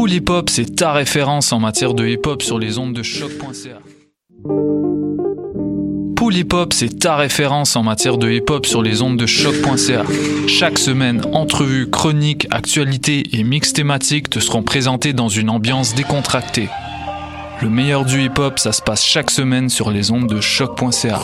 Pool Hip Hop, c'est ta référence en matière de hip hop sur les ondes de choc.ca. Hip Hop, c'est ta référence en matière de hip hop sur les ondes de choc.ca. Chaque semaine, entrevues, chroniques, actualités et mix thématiques te seront présentés dans une ambiance décontractée. Le meilleur du hip hop, ça se passe chaque semaine sur les ondes de choc.ca.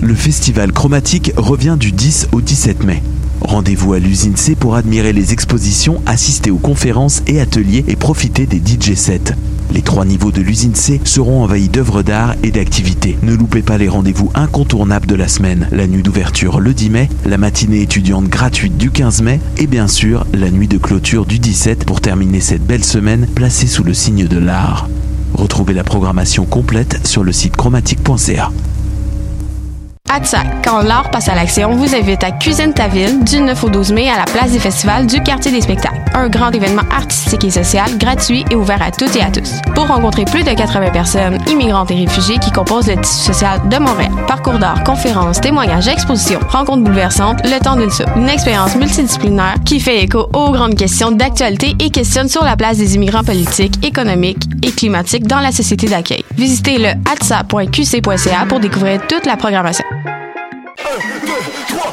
Le festival chromatique revient du 10 au 17 mai. Rendez-vous à l'usine C pour admirer les expositions, assister aux conférences et ateliers et profiter des DJ sets. Les trois niveaux de l'usine C seront envahis d'œuvres d'art et d'activités. Ne loupez pas les rendez-vous incontournables de la semaine. La nuit d'ouverture le 10 mai, la matinée étudiante gratuite du 15 mai et bien sûr la nuit de clôture du 17 pour terminer cette belle semaine placée sous le signe de l'art. Retrouvez la programmation complète sur le site chromatique.ca. ATSA, quand l'art passe à l'action, vous invite à Cuisine ta ville du 9 au 12 mai à la place des festivals du quartier des spectacles. Un grand événement artistique et social, gratuit et ouvert à toutes et à tous. Pour rencontrer plus de 80 personnes, immigrantes et réfugiés qui composent le tissu social de Montréal. Parcours d'art, conférences, témoignages, expositions, rencontres bouleversantes, le temps d'une soupe. Une expérience multidisciplinaire qui fait écho aux grandes questions d'actualité et questionne sur la place des immigrants politiques, économiques et climatiques dans la société d'accueil. Visitez le atsa.qc.ca pour découvrir toute la programmation. Yeah.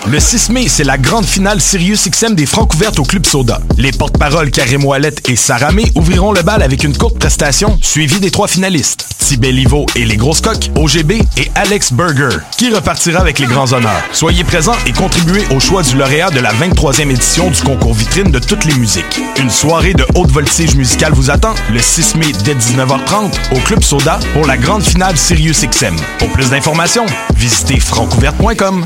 Le 6 mai, c'est la grande finale Sirius XM des Francs ouvertes au Club Soda. Les porte-paroles Karim Ouellet et Sarah May ouvriront le bal avec une courte prestation suivie des trois finalistes. Tibet Livo et les Grosses Coques, OGB et Alex Burger, qui repartira avec les grands honneurs. Soyez présents et contribuez au choix du lauréat de la 23e édition du concours vitrine de toutes les musiques. Une soirée de haute voltige musicale vous attend le 6 mai dès 19h30 au Club Soda pour la grande finale Sirius XM. Pour plus d'informations, visitez francouverte.com.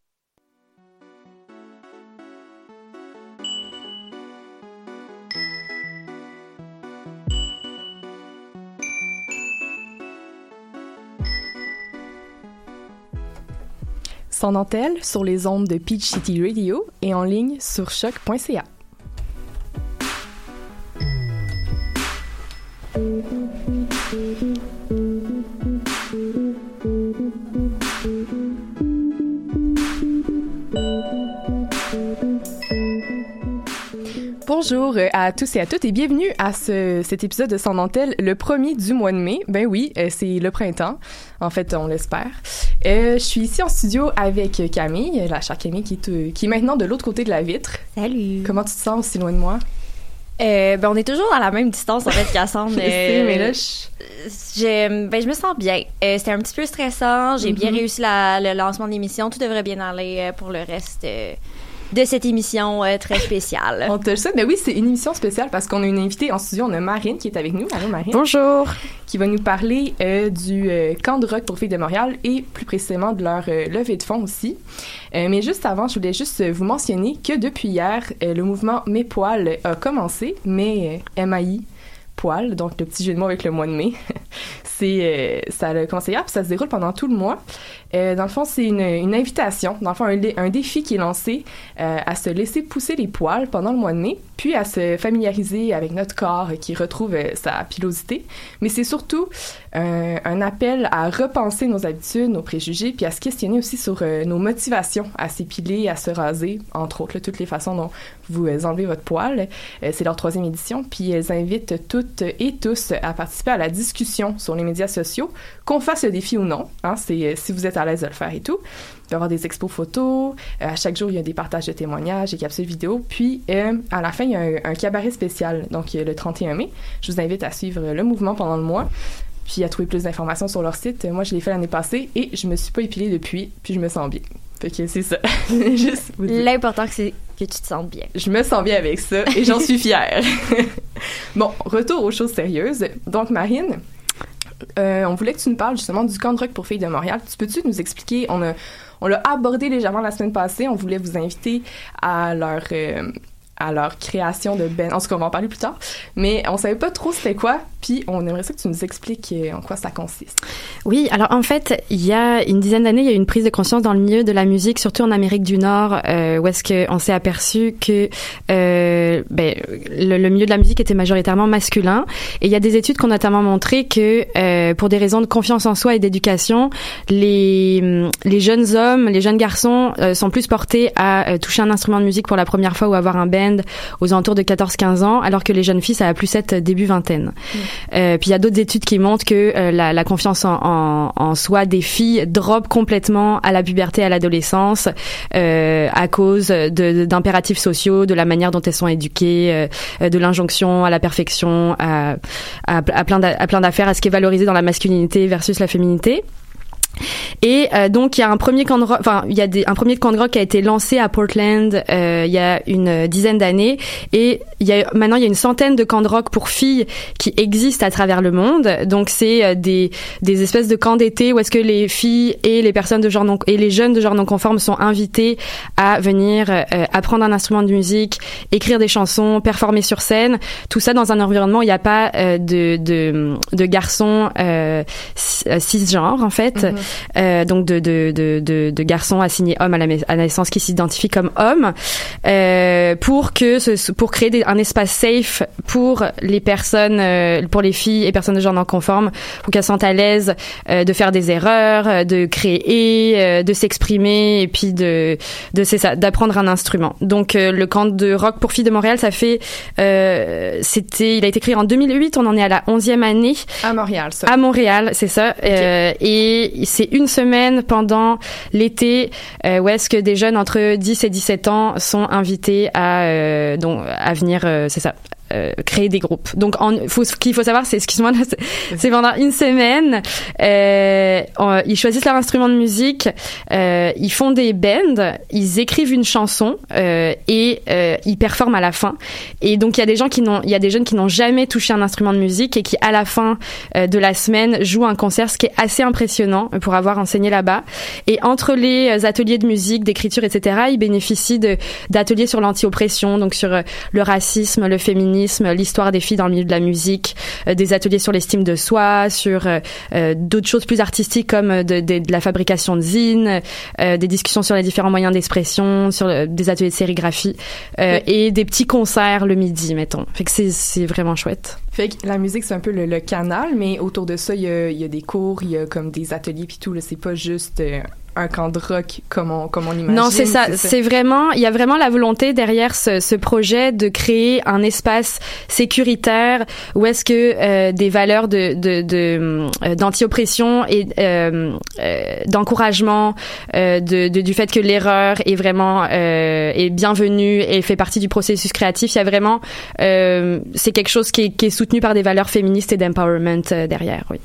Sans dentelle sur les ondes de Peach City Radio et en ligne sur choc.ca. Bonjour à tous et à toutes et bienvenue à ce, cet épisode de Sans dentelle, le premier du mois de mai. Ben oui, euh, c'est le printemps. En fait, on l'espère. Euh, je suis ici en studio avec Camille, la chère Camille qui est, euh, qui est maintenant de l'autre côté de la vitre. Salut. Comment tu te sens? Aussi loin de moi? Euh, ben, on est toujours à la même distance, en fait, sais, mais là, je- je, ben, je me sens bien. C'était un petit peu stressant. J'ai bien Mhm. réussi la- le lancement de l'émission. Tout devrait bien aller pour le reste de cette émission euh, très spéciale. On te le souhaite. Mais oui, c'est une émission spéciale parce qu'on a une invitée en studio. On a Marine qui est avec nous. Allô, Marine. Bonjour. Qui va nous parler euh, du euh, camp de rock pour filles de Montréal et plus précisément de leur euh, levée de fonds aussi. Euh, mais juste avant, je voulais juste euh, vous mentionner que depuis hier, euh, le mouvement Mes Poils a commencé. Mais euh, MAI poil, donc le petit jeu de mots avec le mois de mai. c'est euh, ça commencé hier puis ça se déroule pendant tout le mois. Euh, dans le fond, c'est une, invitation, dans le fond un, dé- un défi qui est lancé euh, à se laisser pousser les poils pendant le mois de mai, puis à se familiariser avec notre corps qui retrouve euh, sa pilosité. Mais c'est surtout un appel à repenser nos habitudes, nos préjugés, puis à se questionner aussi sur nos motivations à s'épiler, à se raser, entre autres, toutes les façons dont vous enlevez votre poil. C'est leur troisième édition, puis elles invitent toutes et tous à participer à la discussion sur les médias sociaux, qu'on fasse le défi ou non. Hein, c'est euh, si vous êtes à l'aise de le faire et tout. Il va y avoir des expos photos. euh, à chaque jour, il y a des partages de témoignages, des capsules vidéo. Puis, euh, à la fin, il y a un, un cabaret spécial, donc le 31 mai. Je vous invite à suivre le mouvement pendant le mois, puis à trouver plus d'informations sur leur site. Moi, je l'ai fait l'année passée et je me suis pas épilée depuis, puis je me sens bien. Fait que c'est ça. Juste. L'important, c'est que tu te sentes bien. Je me sens bien avec ça et j'en suis fière. bon, retour aux choses sérieuses. Donc, Marine, euh, on voulait que tu nous parles justement du camp de rock pour filles de Montréal. Tu peux-tu nous expliquer? On a, on l'a abordé légèrement la semaine passée. On voulait vous inviter à leur, euh, à leur création de band. En tout cas, on va en parler plus tard. Mais on savait pas trop c'était quoi, puis on aimerait ça que tu nous expliques euh, en quoi ça consiste. Oui, alors en fait, il y a une dizaine d'années, il y a eu une prise de conscience dans le milieu de la musique, surtout en Amérique du Nord, euh, où est-ce qu'on s'est aperçu que euh, ben, le, milieu de la musique était majoritairement masculin. Et il y a des études qui ont notamment montré que pour des raisons de confiance en soi et d'éducation, les, les jeunes hommes, les jeunes garçons sont plus portés à toucher un instrument de musique pour la première fois ou avoir un band aux alentours de 14-15 ans, alors que les jeunes filles, ça a plus être début vingtaine. Mmh. Euh, puis il y a d'autres études qui montrent que euh, la, la, confiance en, en, en, soi des filles drop complètement à la puberté, à l'adolescence, euh, à cause d'impératifs sociaux, de la manière dont elles sont éduquées, euh, de l'injonction à la perfection, à, à, à plein d'affaires, à ce qui est valorisé dans la masculinité versus la féminité. Et euh, donc il y a un premier camp de rock, enfin il y a des, un premier camp de rock qui a été lancé à Portland euh, il y a une dizaine d'années et il y a maintenant il y a une centaine de camps de rock pour filles qui existent à travers le monde. Donc c'est euh, des des espèces de camps d'été où est-ce que les filles et les personnes de genre non et les jeunes de genre non conforme sont invités à venir euh, apprendre un instrument de musique, écrire des chansons, performer sur scène. Tout ça dans un environnement où il n'y a pas euh, de, de de garçons cisgenres en fait. Mm -hmm. Euh, donc de, de, de, de, de garçons assignés hommes à la, à la naissance qui s'identifient comme hommes, euh, pour que ce, pour créer des, un espace safe pour les personnes, euh, pour les filles et personnes de genre non conforme, pour qu'elles sentent à l'aise euh, de faire des erreurs, de créer, euh, de s'exprimer et puis de, de c'est ça, d'apprendre un instrument. Donc le camp de rock pour filles de Montréal, ça fait, c'était, il a été créé en 2008, on en est à la 11e année. À Montréal, ça. À Montréal, c'est ça. Okay. et c'est une semaine pendant l'été euh, où est-ce que des jeunes entre 10 et 17 ans sont invités à euh, donc à venir euh, c'est ça euh, créer des groupes. Donc, en, faut, ce qu'il faut savoir, c'est, excuse-moi, c'est pendant une semaine, euh, ils choisissent leur instrument de musique, euh, ils font des bands, ils écrivent une chanson euh, et euh, ils performent à la fin. Et donc, il y a des gens qui n'ont, il y a des jeunes qui n'ont jamais touché un instrument de musique et qui, à la fin de la semaine, jouent un concert, ce qui est assez impressionnant pour avoir enseigné là-bas. Et entre les ateliers de musique, d'écriture, etc., ils bénéficient d'ateliers sur l'anti-oppression, donc sur le racisme, le féminisme l'histoire des filles dans le milieu de la musique, euh, des ateliers sur l'estime de soi, sur euh, euh d'autres choses plus artistiques comme de, de, de la fabrication de zines, des discussions sur les différents moyens d'expression, sur le, des ateliers de sérigraphie et des petits concerts le midi, mettons. Fait que c'est vraiment chouette. Fait que la musique, c'est un peu le, le, canal, mais autour de ça, il y a, il y a des cours, il y a comme des ateliers puis tout. C'est pas juste un camp de rock comme on, comme on imagine. Non, c'est ça. C'est vraiment, il y a vraiment la volonté derrière ce, ce, projet de créer un espace sécuritaire où est-ce que euh, des valeurs de, de, de euh, d'anti-oppression et euh, euh d'encouragement de, de, du fait que l'erreur est vraiment est bienvenue et fait partie du processus créatif. Il y a vraiment, c'est quelque chose qui est, qui est, soutenu par des valeurs féministes et d'empowerment derrière. Oui.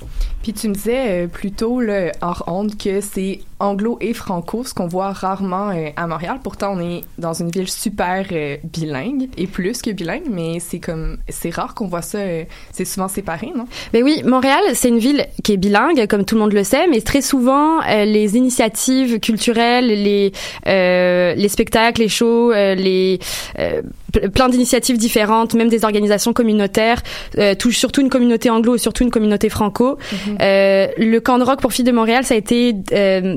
Puis tu me disais plus tôt là, hors honte que c'est anglo et franco, ce qu'on voit rarement euh, à Montréal. Pourtant, on est dans une ville super euh, bilingue et plus que bilingue, mais c'est comme c'est rare qu'on voit ça. Euh, c'est souvent séparé, non? Ben oui, Montréal, c'est une ville qui est bilingue, comme tout le monde le sait, mais très souvent les initiatives culturelles, les euh, les spectacles, les shows, les plein d'initiatives différentes, même des organisations communautaires, touchent surtout une communauté anglo et surtout une communauté franco. Mm -hmm. le camp de rock pour filles de Montréal, ça a été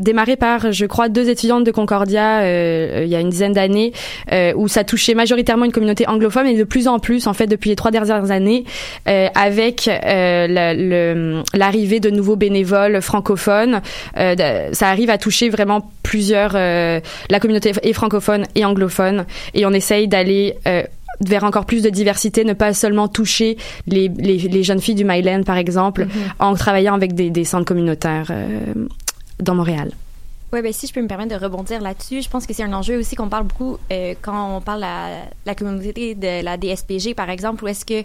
démarré par, je crois, deux étudiantes de Concordia euh, il y a une dizaine d'années, euh, où ça touchait majoritairement une communauté anglophone et de plus en plus, en fait, depuis les trois dernières années, euh, avec l'arrivée de nouveaux bénévoles francophones, ça arrive à toucher vraiment plusieurs, la communauté est francophone et anglophone, et on essaye d'aller vers encore plus de diversité, ne pas seulement toucher les, les, les jeunes filles du Myland, par exemple, mm -hmm. en travaillant avec des, des centres communautaires euh, dans Montréal. Oui, ben si je peux me permettre de rebondir là-dessus, je pense que c'est un enjeu aussi qu'on parle beaucoup euh, quand on parle à la communauté de la DSPG, par exemple, où est-ce que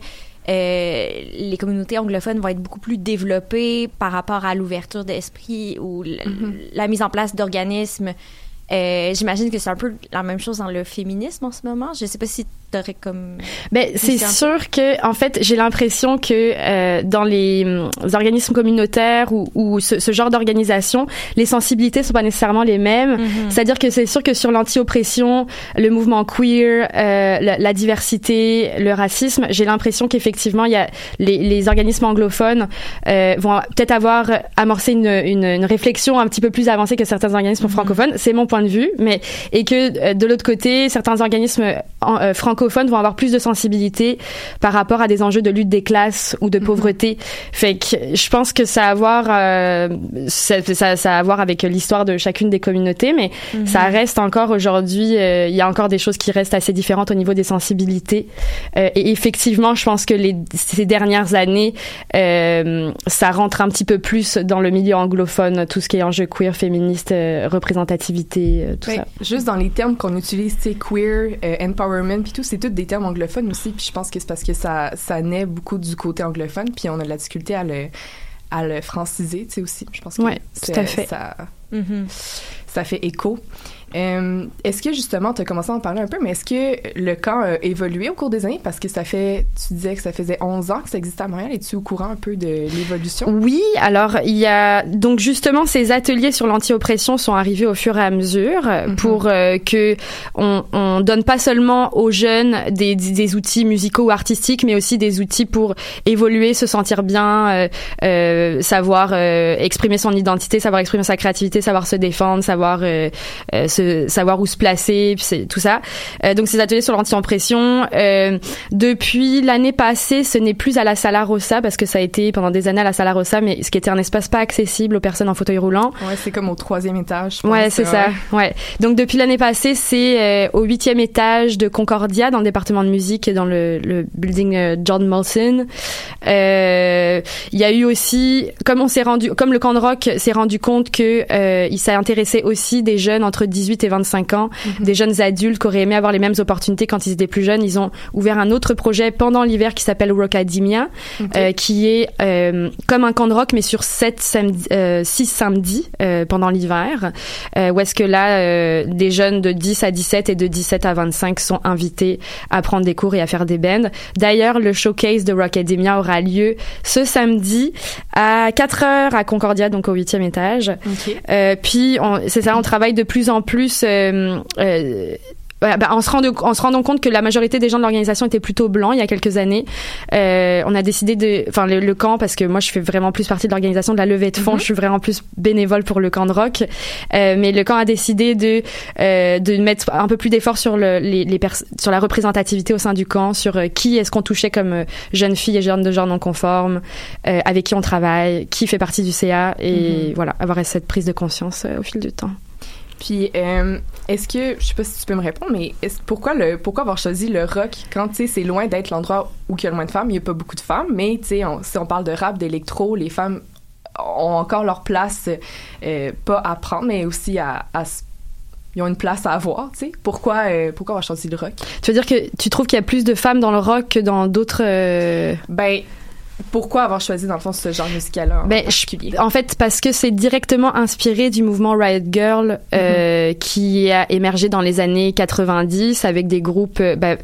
euh, les communautés anglophones vont être beaucoup plus développées par rapport à l'ouverture d'esprit ou mm -hmm. la mise en place d'organismes. Euh, J'imagine que c'est un peu la même chose dans le féminisme en ce moment. Je sais pas si comme. Ben c'est sûr que en fait j'ai l'impression que euh, dans les, hum, organismes communautaires ou, ou ce, ce genre d'organisation, les sensibilités sont pas nécessairement les mêmes. Mhm. C'est-à-dire que c'est sûr que sur l'anti-oppression, le mouvement queer, euh, la, la diversité, le racisme, j'ai l'impression qu'effectivement il y a les, les organismes anglophones euh, vont peut-être avoir amorcé une, une, une réflexion un petit peu plus avancée que certains organismes francophones. C'est mon point de vue, mais et que de l'autre côté, certains organismes euh, francophones vont avoir plus de sensibilité par rapport à des enjeux de lutte des classes ou de pauvreté. Fait que je pense que ça a à voir, euh, ça, ça, ça a à voir avec l'histoire de chacune des communautés, mais Mhm. ça reste encore aujourd'hui, euh, il y a encore des choses qui restent assez différentes au niveau des sensibilités. Euh, et effectivement, je pense que les, ces dernières années, ça rentre un petit peu plus dans le milieu anglophone, tout ce qui est enjeu queer, féministe, représentativité, tout ça. Juste dans les termes qu'on utilise, c'est queer, empowerment, puis tout, c'est tous des termes anglophones aussi. Puis je pense que c'est parce que ça, ça naît beaucoup du côté anglophone, puis on a de la difficulté à le, à le franciser, tu sais aussi. Je pense que Ouais, c'est- tout à fait. ça, Mhm. ça fait écho. Euh, est-ce que justement, tu as commencé à en parler un peu, mais est-ce que le camp a évolué au cours des années? Parce que ça fait, tu disais que ça faisait 11 ans que ça existait à Montréal. Es-tu au courant un peu de l'évolution? Oui, alors il y a donc justement ces ateliers sur l'anti-oppression sont arrivés au fur et à mesure euh, Mhm. pour euh, que on, on donne pas seulement aux jeunes des, des, des outils musicaux ou artistiques, mais aussi des outils pour évoluer, se sentir bien, euh, euh, savoir exprimer son identité, savoir exprimer sa créativité, savoir se défendre, savoir euh, euh, se, savoir où se placer, puis c'est tout ça. Euh, donc ces ateliers sur l'anti-oppression. Euh, depuis l'année passée, ce n'est plus à la Sala Rossa parce que ça a été pendant des années à la Sala Rossa, mais ce qui était un espace pas accessible aux personnes en fauteuil roulant. Ouais, c'est comme au troisième étage. je Ouais, c'est ça. ouais. Donc depuis l'année passée, c'est euh, au huitième étage de Concordia, dans le département de musique, dans le, le building euh, John Molson. Il y a eu aussi, comme on s'est rendu, comme le camp de rock s'est rendu compte que il s'est intéressé aussi des jeunes entre 18 et 25 ans, des jeunes adultes qui auraient aimé avoir les mêmes opportunités quand ils étaient plus jeunes. Ils ont ouvert un autre projet pendant l'hiver qui s'appelle Rockademia, euh, qui est euh, comme un camp de rock mais sur sept samedis, euh, six samedis euh, pendant l'hiver, euh, où est-ce que là euh, des jeunes de 10 à 17 et de 17 à 25 sont invités à prendre des cours et à faire des bands. D'ailleurs, le showcase de Rockademia aura lieu ce samedi à 4 heures à Concordia, donc au huitième étage. Ok. Euh, puis c'est ça, on travaille de plus en plus. Euh, euh, ouais, bah, en, se rendant, en se rendant compte que la majorité des gens de l'organisation étaient plutôt blancs il y a quelques années, euh, on a décidé de, enfin le, le camp parce que moi je fais vraiment plus partie de l'organisation de la levée de fonds, je suis vraiment plus bénévole pour le camp de rock, euh, mais le camp a décidé de euh, de mettre un peu plus d'efforts sur le, les, sur la représentativité au sein du camp, sur qui est-ce qu'on touchait comme jeunes filles et jeunes de genre non conformes, euh, avec qui on travaille, qui fait partie du CA et voilà avoir cette prise de conscience au fil du temps. Puis, euh, est-ce que, je sais pas si tu peux me répondre, mais est pourquoi, le, pourquoi avoir choisi le rock quand, tu sais, c'est loin d'être l'endroit où il y a le moins de femmes, il y a pas beaucoup de femmes, mais, tu sais, on- si on parle de rap, d'électro, les femmes ont encore leur place, euh, pas à prendre, mais aussi à, ils ont une place à avoir, tu sais. Pourquoi, euh, pourquoi avoir choisi le rock? Tu veux dire que tu trouves qu'il y a plus de femmes dans le rock que dans d'autres Ben, pourquoi avoir choisi, dans le fond, ce genre musical-là en Ben, je-? En fait, parce que c'est directement inspiré du mouvement Riot Girl euh, qui a émergé dans les années 90 avec des groupes euh, ben,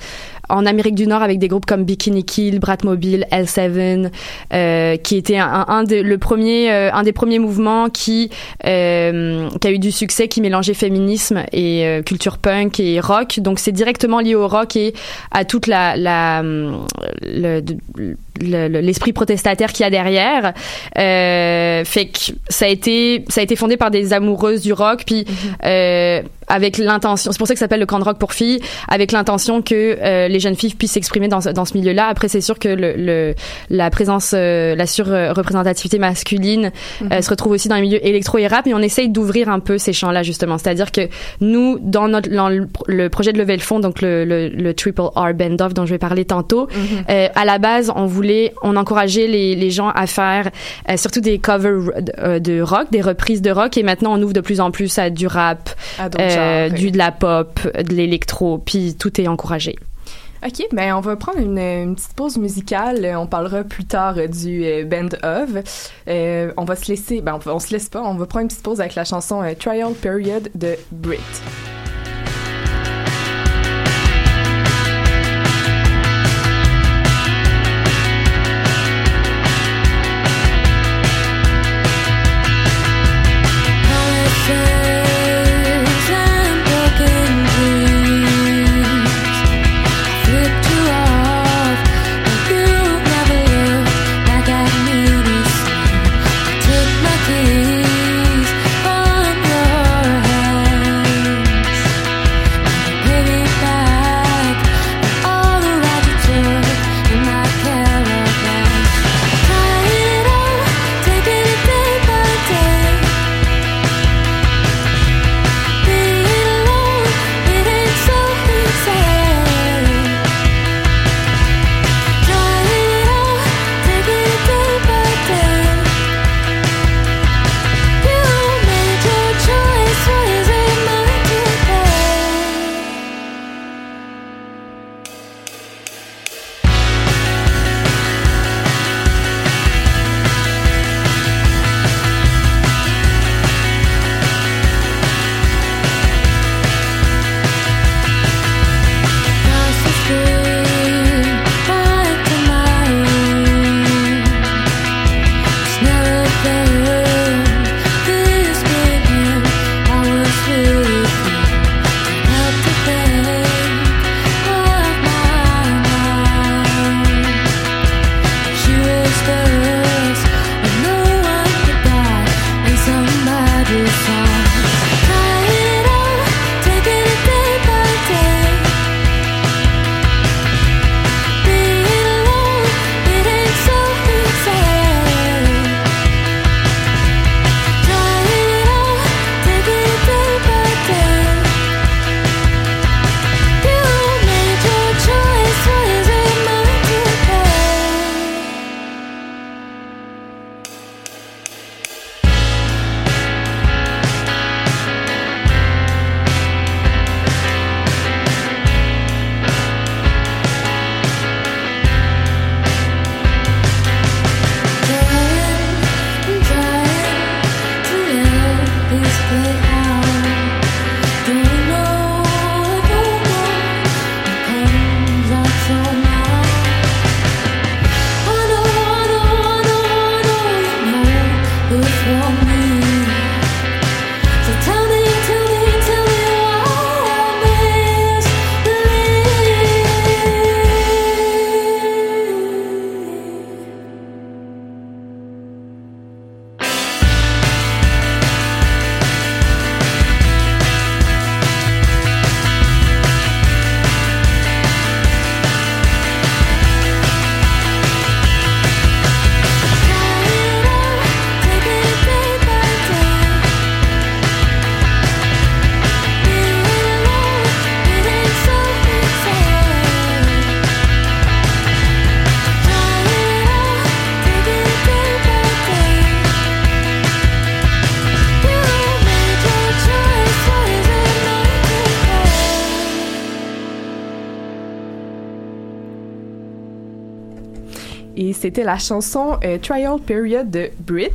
en Amérique du Nord avec des groupes comme Bikini Kill, Bratmobile, L7, euh, qui était un, un de, le premier, euh, un des premiers mouvements qui euh, qui a eu du succès, qui mélangeait féminisme et culture punk et rock. Donc c'est directement lié au rock et à toute la, la le- le- le- l'esprit protestataire qu'il y a derrière. Fait que ça a été ça a été fondé par des amoureuses du rock puis euh, avec l'intention c'est pour ça que ça s'appelle le camp de rock pour filles avec l'intention que euh, les jeunes filles puissent s'exprimer dans, ce- dans ce milieu-là. Après c'est sûr que le, le la présence euh, la surreprésentativité masculine euh, se retrouve aussi dans les milieux électro et rap et on essaye d'ouvrir un peu ces champs-là justement. C'est-à-dire que nous dans notre dans le, projet de lever le fond donc le, le, le triple R band off dont je vais parler tantôt euh, à la base, on voulait, on encourageait les, les gens à faire euh, surtout des covers de rock, des reprises de rock, et maintenant on ouvre de plus en plus à du rap, euh, genres, du de la pop, de l'électro, puis tout est encouragé. OK, ben on va prendre une, une petite pause musicale. Euh, On parlera plus tard euh, du euh, Band of. Euh, on va se laisser, ben on, on se laisse pas, on va prendre une petite pause avec la chanson euh, Trial Period de Brit. C'était la chanson euh, Trial Period de Brit.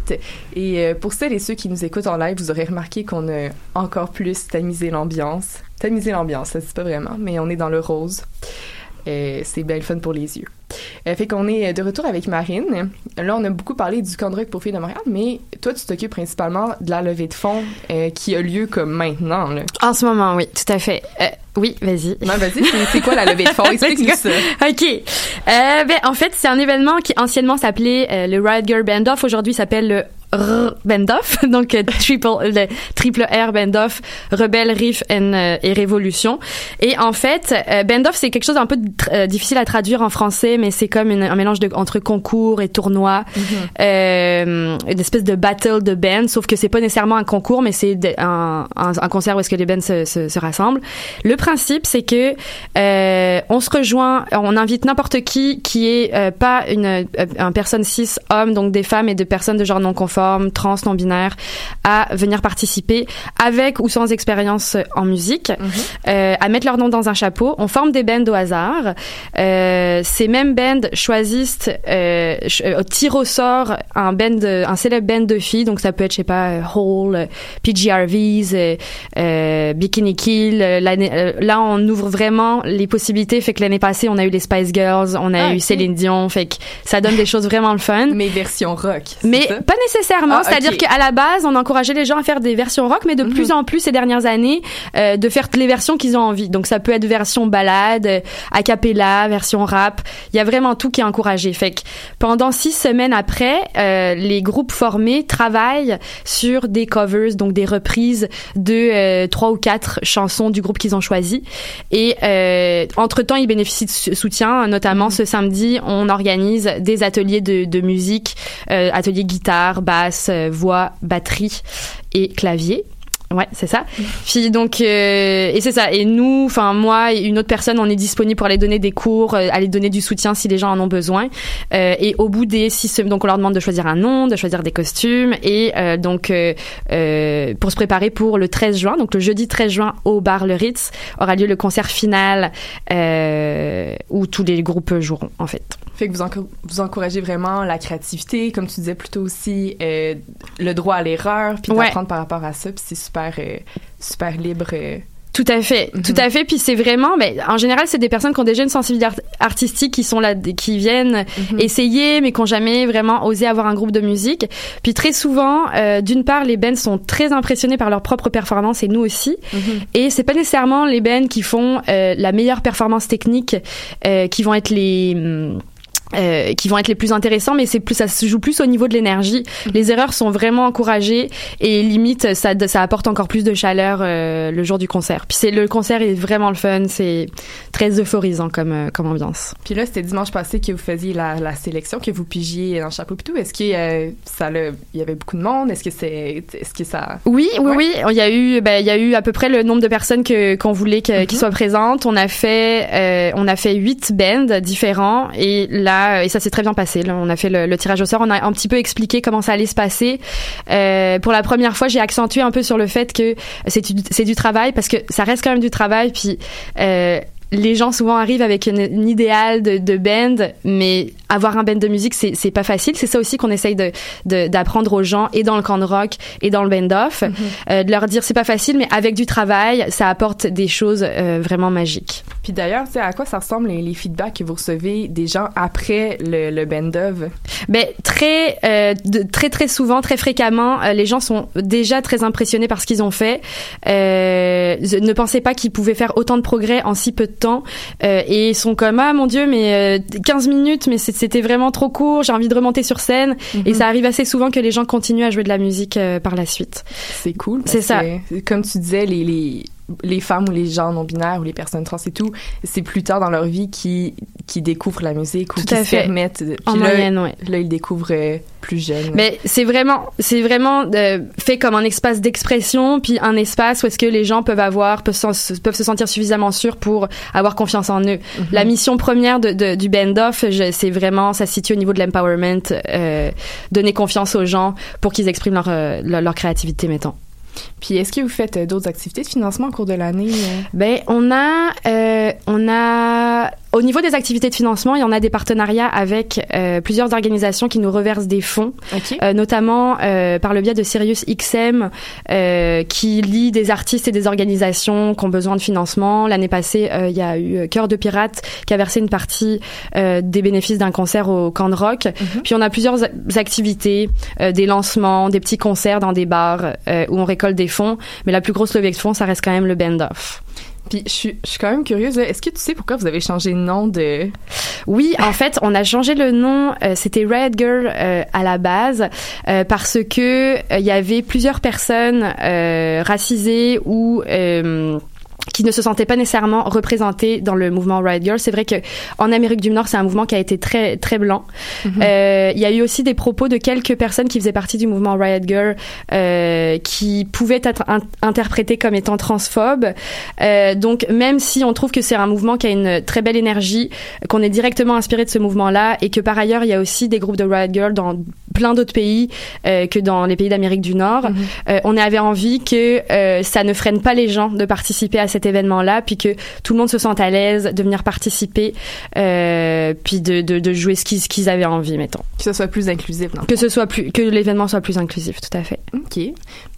Et euh, pour celles et ceux qui nous écoutent en live, vous aurez remarqué qu'on a encore plus tamisé l'ambiance. Tamisé l'ambiance, ça dit pas vraiment, mais on est dans le rose. Euh, c'est bien le fun pour les yeux. Euh, fait qu'on est de retour avec Marine. Là, on a beaucoup parlé du camp de rock pour filles de Montréal, mais toi, tu t'occupes principalement de la levée de fonds euh, qui a lieu comme maintenant. Là. En ce moment, oui, tout à fait. Euh, oui, vas-y. Non, vas-y, c'est- quoi la levée de fonds? Explique-nous ça. OK. Euh, ben, en fait, c'est un événement qui anciennement s'appelait euh, le Riot Girl Band Off. Aujourd'hui, s'appelle le R Band Off. Donc, euh, triple, le triple R Band Off, Rebelle, Riff and, euh, et Révolution. Et en fait, euh, Band Off, c'est quelque chose d'un peu euh, difficile à traduire en français, mais c'est comme une- un mélange de, entre concours et tournoi. Euh, une espèce de battle de bands, sauf que c'est pas nécessairement un concours, mais c'est un, un, un concert où est-ce que les bands se, se, se rassemblent. Le principe, c'est que on se rejoint, on invite n'importe qui qui est pas une euh, un personne cis homme, donc des femmes et de personnes de genre non conforme, trans, non binaire, à venir participer avec ou sans expérience en musique, euh, à mettre leur nom dans un chapeau. On forme des bands au hasard. Euh, ces mêmes bands choisissent, euh, euh, tirent au sort un band, un célèbre band de filles. Donc ça peut être, je sais pas, Hole, PGRVs, Bikini Kill. là, on ouvre vraiment les possibilités. Fait que l'année passée, on a eu les Spice Girls, on a Ah, eu. Céline Dion. Fait que ça donne des choses vraiment le fun. Mais version rock. Mais ça? pas nécessairement. Ah, C'est-à-dire qu'à la base, on encourageait les gens à faire des versions rock, mais de plus en plus ces dernières années, euh, de faire les versions qu'ils ont envie. Donc ça peut être version balade, euh, a cappella, version rap. Il y a vraiment tout qui est encouragé. Fait que pendant six semaines après, euh, les groupes formés travaillent sur des covers, donc des reprises de euh, trois ou quatre chansons du groupe qu'ils ont choisi. Et euh, entre-temps, ils bénéficient de sou- soutien. Notamment, ce samedi, on organise des ateliers de, de musique, euh, ateliers guitare, basse, euh, voix, batterie et clavier. Ouais, c'est ça. Puis donc euh, et c'est ça. Et nous, enfin moi et une autre personne, on est disponible pour aller donner des cours, euh, aller donner du soutien si les gens en ont besoin. Euh, et au bout des six semaines, donc on leur demande de choisir un nom, de choisir des costumes et donc pour se préparer pour le 13 juin, donc le jeudi 13 juin au bar Le Ritz aura lieu le concert final où tous les groupes joueront en fait. Fait que vous, vous encouragez vraiment la créativité, comme tu disais plutôt aussi, le droit à l'erreur, puis Ouais. d'apprendre par rapport à ça, puis c'est super, euh, super libre. euh. Tout à fait, tout à fait. Puis c'est vraiment, mais en général, c'est des personnes qui ont déjà une sensibilité art- artistique, qui sont là, qui viennent essayer, mais qui n'ont jamais vraiment osé avoir un groupe de musique. Puis très souvent, euh, d'une part, les bands sont très impressionnés par leur propre performance, et nous aussi. Et c'est pas nécessairement les bands qui font euh, la meilleure performance technique, euh, qui vont être les hum, euh, qui vont être les plus intéressants, mais c'est plus, ça se joue plus au niveau de l'énergie. Les erreurs sont vraiment encouragées et limite, ça, ça apporte encore plus de chaleur euh, le jour du concert. Puis c'est le concert est vraiment le fun, c'est très euphorisant comme euh, comme ambiance. Puis là, c'était dimanche passé que vous faisiez la, la sélection, que vous pigiez dans le chapeau puis tout. Est-ce qu'il euh, ça il y avait beaucoup de monde? Est-ce que c'est, est-ce que ça... Oui, oui, Ouais. oui. Il y a eu, ben, il y a eu à peu près le nombre de personnes que qu'on voulait que- qu'ils soient présentes. On a fait, on a fait huit bands différents et là, et ça s'est très bien passé. Là, on a fait le, le tirage au sort. On a un petit peu expliqué comment ça allait se passer. Euh, pour la première fois, j'ai accentué un peu sur le fait que c'est du, c'est du travail parce que ça reste quand même du travail. Puis euh, les gens souvent arrivent avec une idéal de, de band, mais avoir un band de musique, c'est c'est pas facile. C'est ça aussi qu'on essaye de de- d'apprendre aux gens et dans le camp de rock et dans le band-off, euh, de leur dire c'est pas facile, mais avec du travail, ça apporte des choses euh, vraiment magiques. Puis d'ailleurs, tu sais, à quoi ça ressemble les, les feedbacks que vous recevez des gens après le, le band-of? Ben très euh, de- très très souvent, très fréquemment, euh, les gens sont déjà très impressionnés par ce qu'ils ont fait. Euh, ne pensaient pas qu'ils pouvaient faire autant de progrès en si peu de temps et ils sont comme ah mon dieu mais euh, 15 minutes mais c'était vraiment trop court, j'ai envie de remonter sur scène et ça arrive assez souvent que les gens continuent à jouer de la musique par la suite. C'est cool. C'est ça. que, comme tu disais, les, les, les femmes ou les gens non-binaires ou les personnes trans et tout, c'est plus tard dans leur vie qui, qui découvrent la musique ou qui se fait. permettent. Puis En là, moyenne, ouais. là, ils découvrent euh, plus jeunes. Mais c'est vraiment, c'est vraiment euh, fait comme un espace d'expression, puis un espace où est-ce que les gens peuvent avoir, peuvent, se- peuvent se sentir suffisamment sûrs pour avoir confiance en eux. La mission première de, de- du band-off, je- c'est vraiment, ça se situe au niveau de l'empowerment, euh, donner confiance aux gens pour qu'ils expriment leur, leur, leur créativité, mettons. Puis est-ce que vous faites euh, d'autres activités de financement au cours de l'année? euh? Ben, on a, euh, on a, au niveau des activités de financement, il y en a des partenariats avec euh, plusieurs organisations qui nous reversent des fonds, OK. euh, notamment euh, par le biais de Sirius XM, euh, qui lie des artistes et des organisations qui ont besoin de financement. L'année passée, euh, il y a eu Cœur de Pirate qui a versé une partie euh, des bénéfices d'un concert au Camp de Rock. Puis on a plusieurs activités, euh, des lancements, des petits concerts dans des bars euh, où on récolte des fonds. Mais la plus grosse levée de fonds, ça reste quand même le bend-off. Puis je suis, je suis quand même curieuse. Est-ce que tu sais pourquoi vous avez changé de nom de... Oui, en fait, on a changé le nom. euh, C'était Red Girl euh, à la base euh, parce que euh, il y avait plusieurs personnes euh, racisées ou euh, qui ne se sentaient pas nécessairement représentées dans le mouvement Riot Girl. C'est vrai que en Amérique du Nord, c'est un mouvement qui a été très très blanc. Euh, Il y a eu aussi des propos de quelques personnes qui faisaient partie du mouvement Riot Girl euh, qui pouvaient être in- interprétées comme étant transphobes. Euh, donc même si on trouve que c'est un mouvement qui a une très belle énergie, qu'on est directement inspiré de ce mouvement-là et que par ailleurs il y a aussi des groupes de Riot Girl dans plein d'autres pays que dans les pays d'Amérique du Nord. Euh, on avait envie que ça ne freine pas les gens de participer à cet événement-là, puis que tout le monde se sente à l'aise de venir participer, euh, puis de, de, de jouer ce qu'ils avaient envie, mettons. Que ce soit plus inclusif, non? Que ce soit plus, que l'événement soit plus inclusif, tout à fait. OK.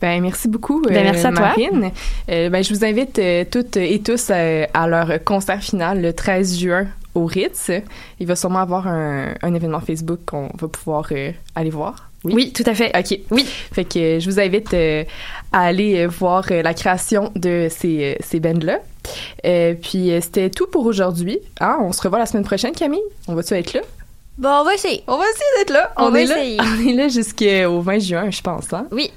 Ben, merci beaucoup, Ben, merci à toi. Marine. Euh, ben, je vous invite euh, toutes et tous euh, à leur concert final le 13 juin au Ritz. Il va sûrement avoir un, un événement Facebook qu'on va pouvoir euh, aller voir. Oui, tout à fait. OK. Oui. Fait que euh, je vous invite euh, à aller euh, voir euh, la création de ces, ces bands-là. Euh, puis c'était tout pour aujourd'hui. Hein? On se revoit la semaine prochaine, Camille. On va-tu être là? Bon, on va essayer. On va essayer d'être là. On va est là. On est là jusqu'au 20 juin, je pense. Hein? Oui.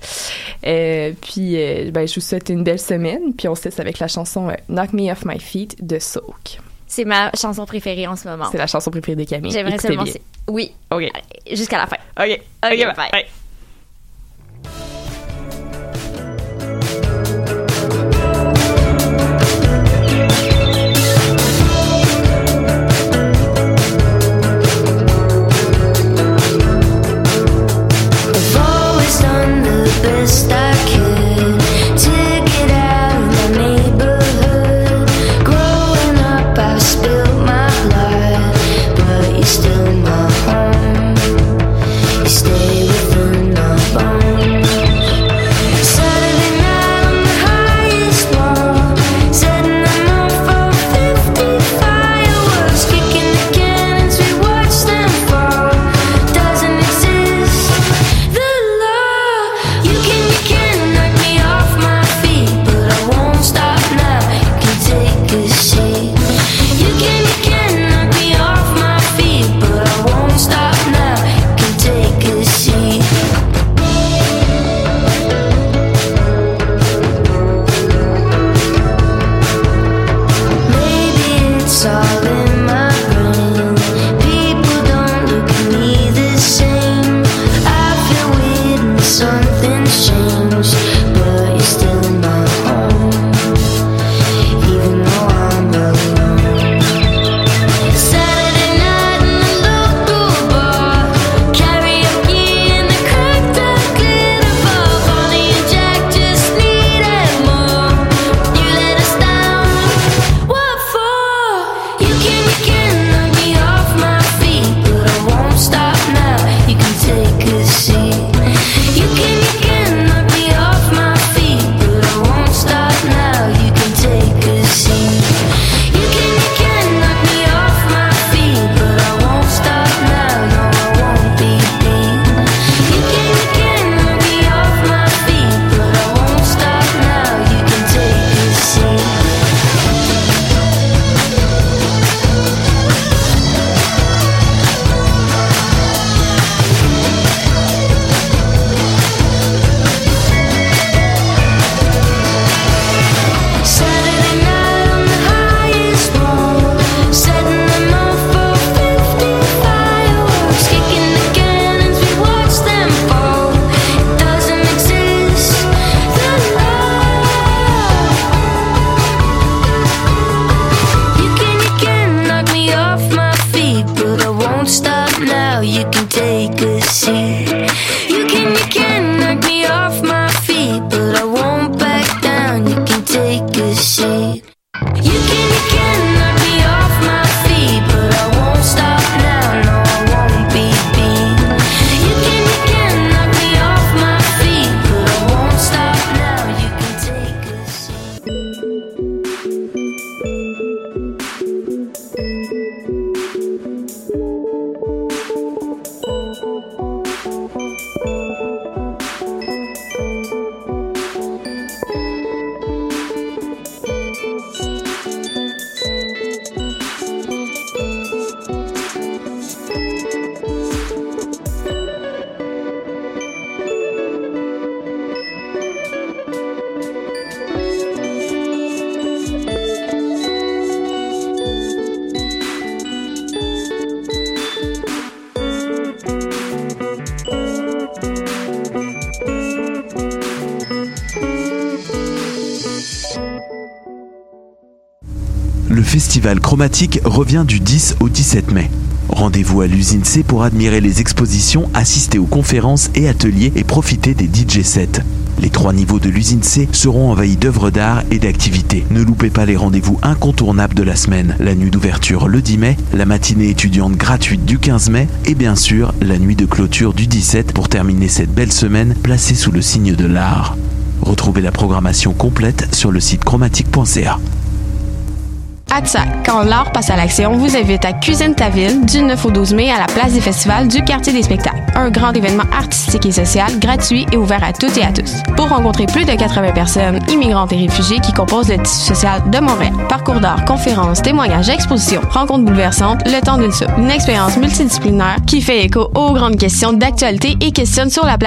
Puis, ben, je vous souhaite une belle semaine. Puis, on se laisse avec la chanson Knock Me Off My Feet de Soak. C'est ma chanson préférée en ce moment. C'est la chanson préférée de Camille. J'aimerais seulement. Oui. OK. Jusqu'à la fin. OK. OK, OK, bye. Le festival chromatique revient du 10 au 17 mai. Rendez-vous à l'usine C pour admirer les expositions, assister aux conférences et ateliers et profiter des DJ sets. Les trois niveaux de l'usine C seront envahis d'œuvres d'art et d'activités. Ne loupez pas les rendez-vous incontournables de la semaine. La nuit d'ouverture le 10 mai, la matinée étudiante gratuite du 15 mai et bien sûr la nuit de clôture du 17 pour terminer cette belle semaine placée sous le signe de l'art. Retrouvez la programmation complète sur le site chromatique.ca. ATSA, quand l'art passe à l'action, vous invite à Cuisine ta ville du 9 au 12 mai à la place des festivals du quartier des spectacles. Un grand événement artistique et social, gratuit et ouvert à toutes et à tous. Pour rencontrer plus de 80 personnes, immigrantes et réfugiés qui composent le tissu social de Montréal. Parcours d'art, conférences, témoignages, expositions, rencontres bouleversantes, le temps d'une soupe. Une expérience multidisciplinaire qui fait écho aux grandes questions d'actualité et questionne sur la place